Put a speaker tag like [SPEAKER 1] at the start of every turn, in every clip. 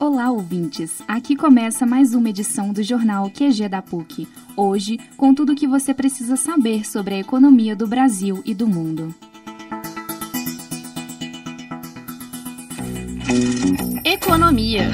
[SPEAKER 1] Olá, ouvintes! Aqui começa mais uma edição do jornal QG da PUC. Hoje, com tudo o que você precisa saber sobre a economia do Brasil e do mundo. Economia.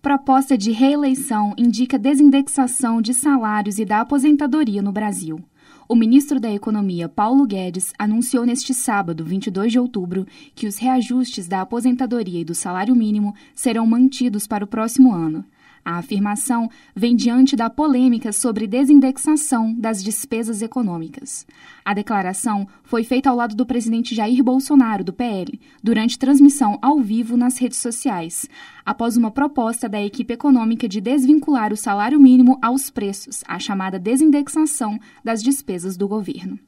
[SPEAKER 1] Proposta de reeleição indica desindexação de salários e da aposentadoria no Brasil. O ministro da Economia, Paulo Guedes, anunciou neste sábado, 22 de outubro, que os reajustes da aposentadoria e do salário mínimo serão mantidos para o próximo ano. A afirmação vem diante da polêmica sobre desindexação das despesas econômicas. A declaração foi feita ao lado do presidente Jair Bolsonaro, do PL, durante transmissão ao vivo nas redes sociais, após uma proposta da equipe econômica de desvincular o salário mínimo aos preços, a chamada desindexação das despesas do governo.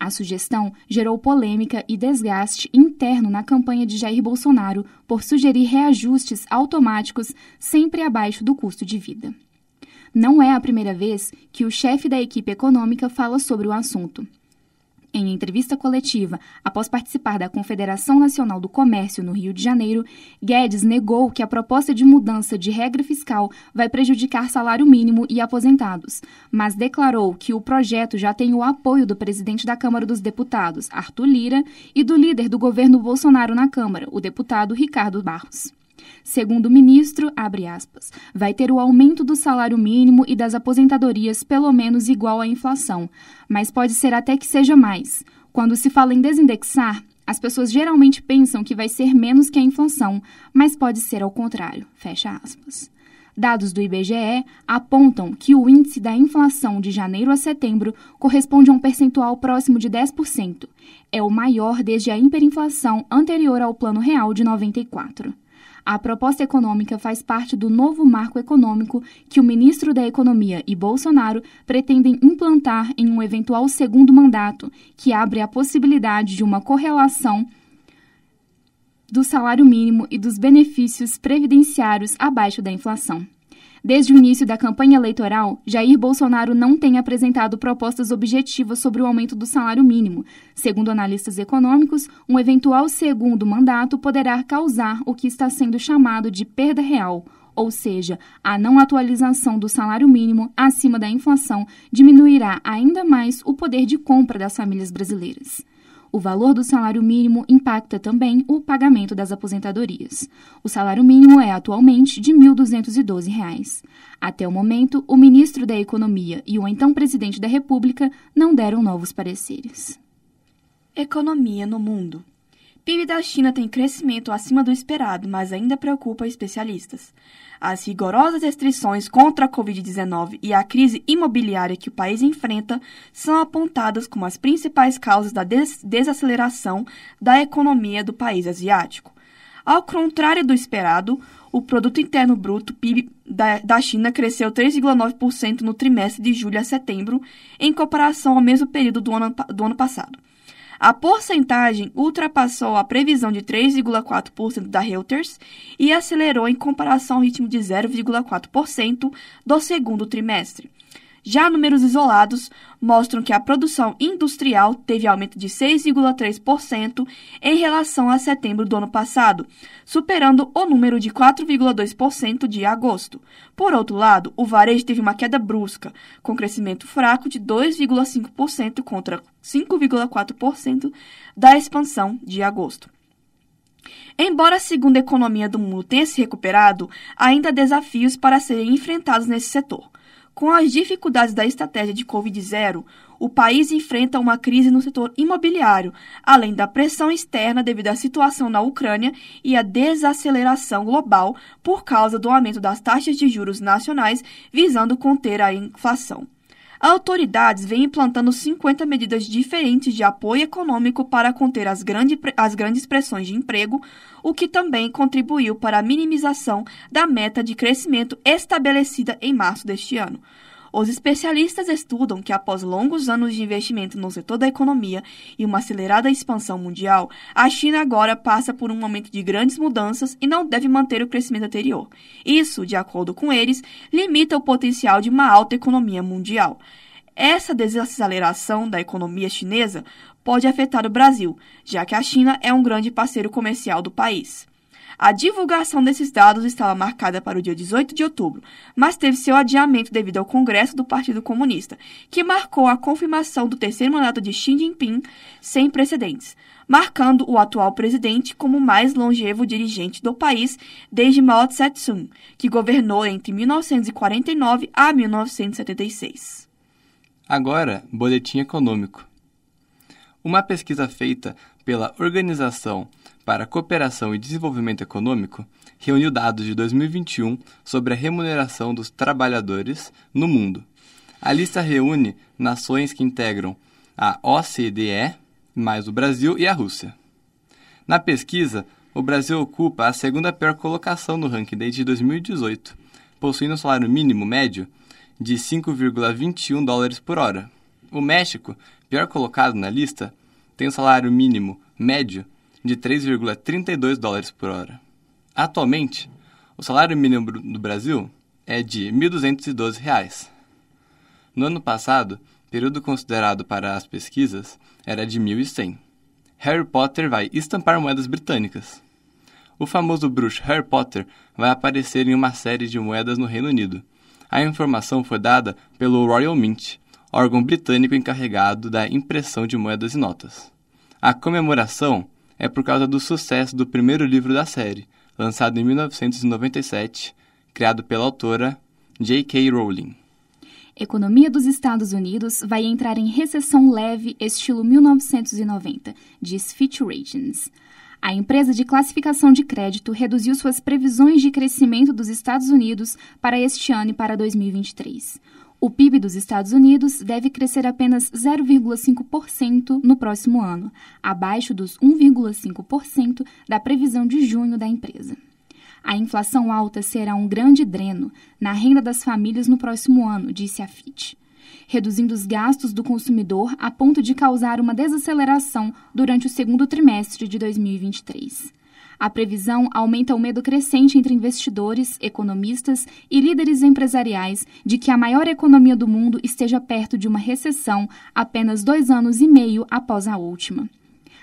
[SPEAKER 1] A sugestão gerou polêmica e desgaste interno na campanha de Jair Bolsonaro por sugerir reajustes automáticos sempre abaixo do custo de vida. Não é a primeira vez que o chefe da equipe econômica fala sobre o assunto. Em entrevista coletiva, após participar da Confederação Nacional do Comércio no Rio de Janeiro, Guedes negou que a proposta de mudança de regra fiscal vai prejudicar salário mínimo e aposentados, mas declarou que o projeto já tem o apoio do presidente da Câmara dos Deputados, Arthur Lira, e do líder do governo Bolsonaro na Câmara, o deputado Ricardo Barros. Segundo o ministro, aspas, vai ter o aumento do salário mínimo e das aposentadorias pelo menos igual à inflação, mas pode ser até que seja mais. Quando se fala em desindexar, as pessoas geralmente pensam que vai ser menos que a inflação, mas pode ser ao contrário. Fecha aspas. Dados do IBGE apontam que o índice da inflação de janeiro a setembro corresponde a um percentual próximo de 10%. É o maior desde a hiperinflação anterior ao Plano Real de 94. A proposta econômica faz parte do novo marco econômico que o ministro da Economia e Bolsonaro pretendem implantar em um eventual segundo mandato, que abre a possibilidade de uma correlação do salário mínimo e dos benefícios previdenciários abaixo da inflação. Desde o início da campanha eleitoral, Jair Bolsonaro não tem apresentado propostas objetivas sobre o aumento do salário mínimo. Segundo analistas econômicos, um eventual segundo mandato poderá causar o que está sendo chamado de perda real, ou seja, a não atualização do salário mínimo acima da inflação diminuirá ainda mais o poder de compra das famílias brasileiras. O valor do salário mínimo impacta também o pagamento das aposentadorias. O salário mínimo é atualmente de R$ 1.212. Até o momento, o ministro da Economia e o então presidente da República não deram novos pareceres.
[SPEAKER 2] Economia no mundo. PIB da China tem crescimento acima do esperado, mas ainda preocupa especialistas. As rigorosas restrições contra a Covid-19 e a crise imobiliária que o país enfrenta são apontadas como as principais causas da des desaceleração da economia do país asiático. Ao contrário do esperado, o Produto Interno Bruto PIB da, da China cresceu 3,9% no trimestre de julho a setembro, em comparação ao mesmo período do ano, do ano passado. A porcentagem ultrapassou a previsão de 3,4% da Reuters e acelerou em comparação ao ritmo de 0,4% do segundo trimestre. Já números isolados mostram que a produção industrial teve aumento de 6,3% em relação a setembro do ano passado, superando o número de 4,2% de agosto. Por outro lado, o varejo teve uma queda brusca, com crescimento fraco de 2,5% contra 5,4% da expansão de agosto. Embora a segunda economia do mundo tenha se recuperado, ainda há desafios para serem enfrentados nesse setor. Com as dificuldades da estratégia de Covid-0, o país enfrenta uma crise no setor imobiliário, além da pressão externa devido à situação na Ucrânia e à desaceleração global por causa do aumento das taxas de juros nacionais visando conter a inflação. Autoridades vêm implantando 50 medidas diferentes de apoio econômico para conter as, grande, as grandes pressões de emprego, o que também contribuiu para a minimização da meta de crescimento estabelecida em março deste ano. Os especialistas estudam que, após longos anos de investimento no setor da economia e uma acelerada expansão mundial, a China agora passa por um momento de grandes mudanças e não deve manter o crescimento anterior. Isso, de acordo com eles, limita o potencial de uma alta economia mundial. Essa desaceleração da economia chinesa pode afetar o Brasil, já que a China é um grande parceiro comercial do país. A divulgação desses dados estava marcada para o dia 18 de outubro, mas teve seu adiamento devido ao Congresso do Partido Comunista, que marcou a confirmação do terceiro mandato de Xi Jinping sem precedentes, marcando o atual presidente como o mais longevo dirigente do país desde Mao Tse-tung, que governou entre 1949 a 1976.
[SPEAKER 3] Agora, boletim econômico. Uma pesquisa feita pela Organização para Cooperação e Desenvolvimento Econômico reuniu dados de 2021 sobre a remuneração dos trabalhadores no mundo. A lista reúne nações que integram a OCDE, mais o Brasil e a Rússia. Na pesquisa, o Brasil ocupa a segunda pior colocação no ranking desde 2018, possuindo um salário mínimo médio de 5,21 dólares por hora. O México, pior colocado na lista, tem um salário mínimo médio de 3,32 dólares por hora. Atualmente, o salário mínimo do Brasil é de R$ 1.212. No ano passado, período considerado para as pesquisas era de 1100. Harry Potter vai estampar moedas britânicas. O famoso bruxo Harry Potter vai aparecer em uma série de moedas no Reino Unido. A informação foi dada pelo Royal Mint, órgão britânico encarregado da impressão de moedas e notas. A comemoração é por causa do sucesso do primeiro livro da série, lançado em 1997, criado pela autora J.K. Rowling.
[SPEAKER 1] Economia dos Estados Unidos vai entrar em recessão leve estilo 1990, diz Fitch Ratings. A empresa de classificação de crédito reduziu suas previsões de crescimento dos Estados Unidos para este ano e para 2023. O PIB dos Estados Unidos deve crescer apenas 0,5% no próximo ano, abaixo dos 1,5% da previsão de junho da empresa. A inflação alta será um grande dreno na renda das famílias no próximo ano, disse a Fitch, reduzindo os gastos do consumidor a ponto de causar uma desaceleração durante o segundo trimestre de 2023. A previsão aumenta o medo crescente entre investidores, economistas e líderes empresariais de que a maior economia do mundo esteja perto de uma recessão apenas dois anos e meio após a última.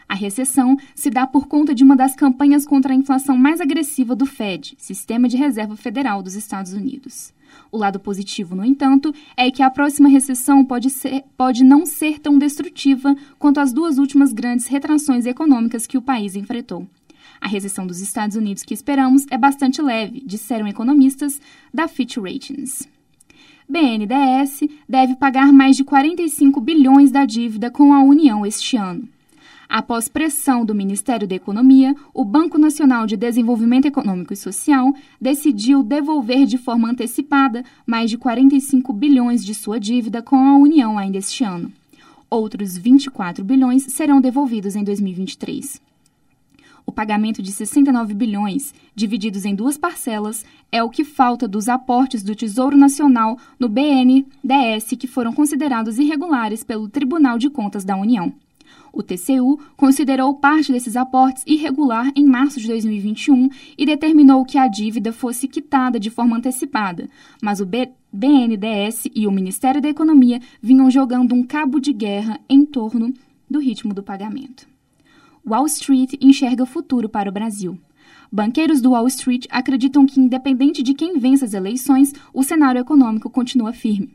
[SPEAKER 1] A recessão se dá por conta de uma das campanhas contra a inflação mais agressiva do Fed, Sistema de Reserva Federal dos Estados Unidos. O lado positivo, no entanto, é que a próxima recessão pode, ser, pode não ser tão destrutiva quanto as duas últimas grandes retrações econômicas que o país enfrentou. A recessão dos Estados Unidos que esperamos é bastante leve, disseram economistas da Fitch Ratings. BNDES deve pagar mais de 45 bilhões da dívida com a União este ano. Após pressão do Ministério da Economia, o Banco Nacional de Desenvolvimento Econômico e Social decidiu devolver de forma antecipada mais de 45 bilhões de sua dívida com a União ainda este ano. Outros 24 bilhões serão devolvidos em 2023. O pagamento de 69 bilhões, divididos em duas parcelas, é o que falta dos aportes do Tesouro Nacional no BNDES que foram considerados irregulares pelo Tribunal de Contas da União. O TCU considerou parte desses aportes irregular em março de 2021 e determinou que a dívida fosse quitada de forma antecipada, mas o BNDES e o Ministério da Economia vinham jogando um cabo de guerra em torno do ritmo do pagamento. Wall Street enxerga futuro para o Brasil. Banqueiros do Wall Street acreditam que, independente de quem vença as eleições, o cenário econômico continua firme.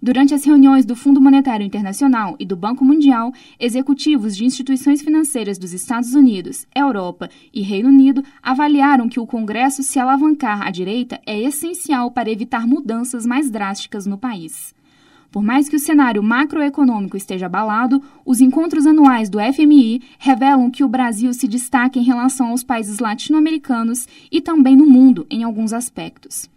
[SPEAKER 1] Durante as reuniões do Fundo Monetário Internacional e do Banco Mundial, executivos de instituições financeiras dos Estados Unidos, Europa e Reino Unido avaliaram que o Congresso se alavancar à direita é essencial para evitar mudanças mais drásticas no país. Por mais que o cenário macroeconômico esteja abalado, os encontros anuais do FMI revelam que o Brasil se destaca em relação aos países latino-americanos e também no mundo em alguns aspectos.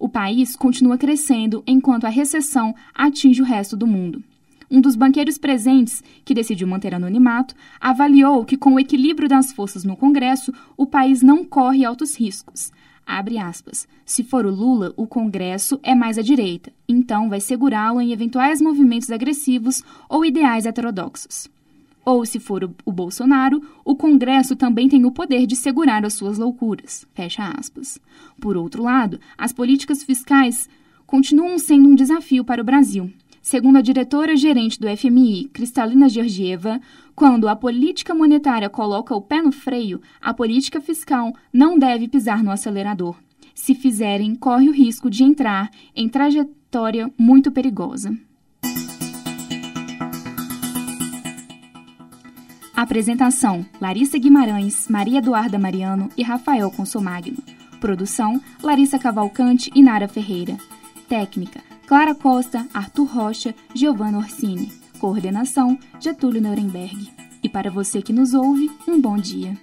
[SPEAKER 1] O país continua crescendo enquanto a recessão atinge o resto do mundo. Um dos banqueiros presentes, que decidiu manter anonimato, avaliou que, com o equilíbrio das forças no Congresso, o país não corre altos riscos. Abre aspas. Se for o Lula, o Congresso é mais à direita, então vai segurá-lo em eventuais movimentos agressivos ou ideais heterodoxos. Ou, se for o, o, Bolsonaro, o Congresso também tem o poder de segurar as suas loucuras. Fecha aspas. Por outro lado, as políticas fiscais continuam sendo um desafio para o Brasil. Segundo a diretora-gerente do FMI, Cristalina Georgieva, quando a política monetária coloca o pé no freio, a política fiscal não deve pisar no acelerador. Se fizerem, corre o risco de entrar em trajetória muito perigosa. Apresentação: Larissa Guimarães, Maria Eduarda Mariano e Rafael Consomagno. Produção: Larissa Cavalcante e Nara Ferreira. Técnica: Clara Costa, Arthur Rocha, Giovanna Orsini. Coordenação: Getúlio Nuremberg. E para você que nos ouve, um bom dia.